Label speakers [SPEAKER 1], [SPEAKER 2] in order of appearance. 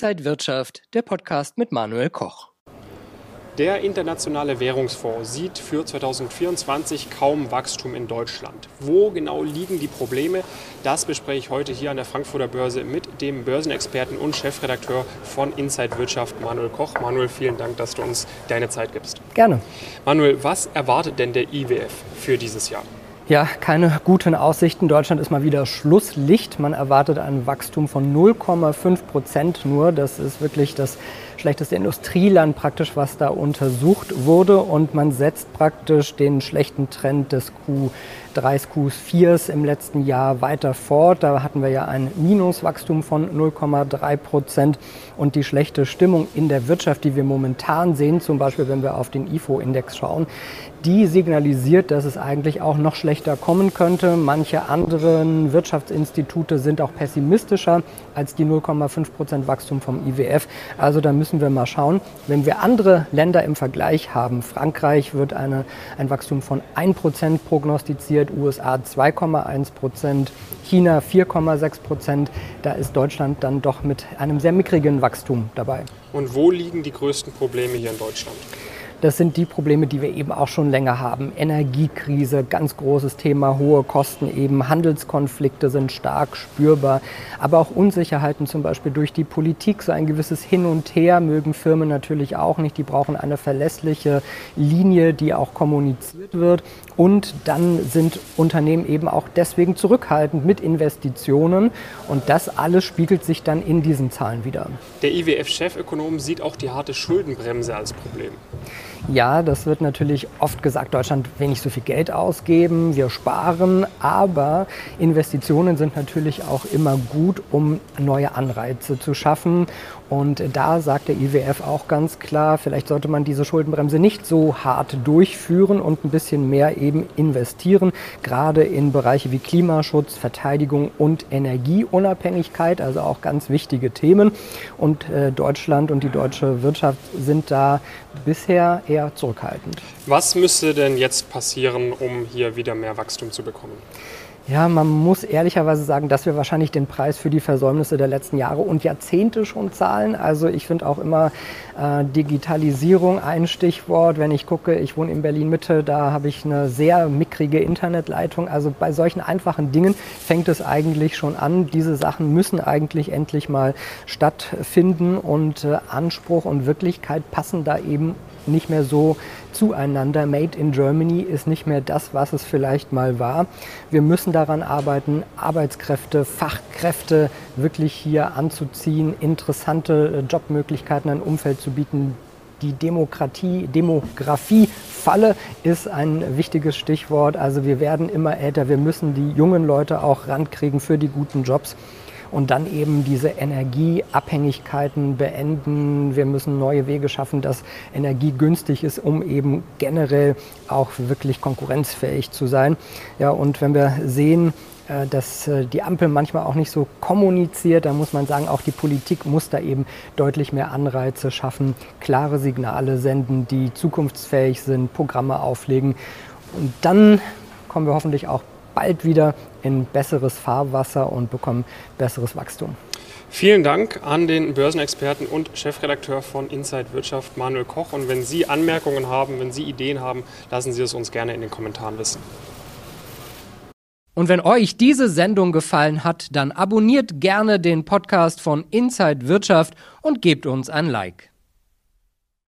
[SPEAKER 1] Inside Wirtschaft, der Podcast mit Manuel Koch.
[SPEAKER 2] Der Internationale Währungsfonds sieht für 2024 kaum Wachstum in Deutschland. Wo genau liegen die Probleme? Das bespreche ich heute hier an der Frankfurter Börse mit dem Börsenexperten und Chefredakteur von Inside Wirtschaft, Manuel Koch. Manuel, vielen Dank, dass du uns deine Zeit gibst.
[SPEAKER 1] Gerne.
[SPEAKER 2] Manuel, was erwartet denn der IWF für dieses Jahr?
[SPEAKER 1] Ja, keine guten Aussichten. Deutschland ist mal wieder Schlusslicht. Man erwartet ein Wachstum von 0,5 Prozent nur. Das ist wirklich das schlechteste Industrieland praktisch, was da untersucht wurde. Und man setzt praktisch den schlechten Trend des Q 3 Q4s im letzten Jahr weiter fort. Da hatten wir ja ein Minuswachstum von 0,3 Prozent und die schlechte Stimmung in der Wirtschaft, die wir momentan sehen, zum Beispiel wenn wir auf den IFO-Index schauen, die signalisiert, dass es eigentlich auch noch schlechter kommen könnte. Manche anderen Wirtschaftsinstitute sind auch pessimistischer als die 0,5 Prozent Wachstum vom IWF. Also da müssen wir mal schauen. Wenn wir andere Länder im Vergleich haben, Frankreich wird eine, ein Wachstum von 1 Prozent prognostiziert, USA 2,1 Prozent, China 4,6 Prozent. Da ist Deutschland dann doch mit einem sehr mickrigen Wachstum dabei.
[SPEAKER 2] Und wo liegen die größten Probleme hier in Deutschland?
[SPEAKER 1] Das sind die Probleme, die wir eben auch schon länger haben. Energiekrise, ganz großes Thema, hohe Kosten eben, Handelskonflikte sind stark spürbar, aber auch Unsicherheiten zum Beispiel durch die Politik, so ein gewisses Hin und Her mögen Firmen natürlich auch nicht. Die brauchen eine verlässliche Linie, die auch kommuniziert wird. Und dann sind Unternehmen eben auch deswegen zurückhaltend mit Investitionen. Und das alles spiegelt sich dann in diesen Zahlen wieder.
[SPEAKER 2] Der IWF-Chefökonom sieht auch die harte Schuldenbremse als Problem.
[SPEAKER 1] Ja, das wird natürlich oft gesagt, Deutschland will nicht so viel Geld ausgeben, wir sparen, aber Investitionen sind natürlich auch immer gut, um neue Anreize zu schaffen. Und da sagt der IWF auch ganz klar, vielleicht sollte man diese Schuldenbremse nicht so hart durchführen und ein bisschen mehr eben investieren, gerade in Bereiche wie Klimaschutz, Verteidigung und Energieunabhängigkeit, also auch ganz wichtige Themen. Und äh, Deutschland und die deutsche Wirtschaft sind da bisher eher zurückhaltend.
[SPEAKER 2] Was müsste denn jetzt passieren, um hier wieder mehr Wachstum zu bekommen?
[SPEAKER 1] Ja, man muss ehrlicherweise sagen, dass wir wahrscheinlich den Preis für die Versäumnisse der letzten Jahre und Jahrzehnte schon zahlen. Also ich finde auch immer äh, Digitalisierung ein Stichwort. Wenn ich gucke, ich wohne in Berlin Mitte, da habe ich eine sehr mickrige Internetleitung. Also bei solchen einfachen Dingen fängt es eigentlich schon an. Diese Sachen müssen eigentlich endlich mal stattfinden und äh, Anspruch und Wirklichkeit passen da eben nicht mehr so zueinander. Made in Germany ist nicht mehr das, was es vielleicht mal war. Wir müssen daran arbeiten, Arbeitskräfte, Fachkräfte wirklich hier anzuziehen, interessante äh, Jobmöglichkeiten, ein Umfeld zu bieten, die Demokratie, Demografie-Falle ist ein wichtiges Stichwort. Also wir werden immer älter, wir müssen die jungen Leute auch rankriegen für die guten Jobs und dann eben diese Energieabhängigkeiten beenden. Wir müssen neue Wege schaffen, dass Energie günstig ist, um eben generell auch wirklich konkurrenzfähig zu sein. Ja, und wenn wir sehen, äh, dass äh, die Ampel manchmal auch nicht so kommuniziert. Da muss man sagen, auch die Politik muss da eben deutlich mehr Anreize schaffen, klare Signale senden, die zukunftsfähig sind, Programme auflegen. Und dann kommen wir hoffentlich auch bald wieder in besseres Fahrwasser und bekommen besseres Wachstum.
[SPEAKER 2] Vielen Dank an den Börsenexperten und Chefredakteur von Inside Wirtschaft, Manuel Koch. Und wenn Sie Anmerkungen haben, wenn Sie Ideen haben, lassen Sie es uns gerne in den Kommentaren wissen.
[SPEAKER 1] Und wenn euch diese Sendung gefallen hat, dann abonniert gerne den Podcast von Inside Wirtschaft und gebt uns ein Like.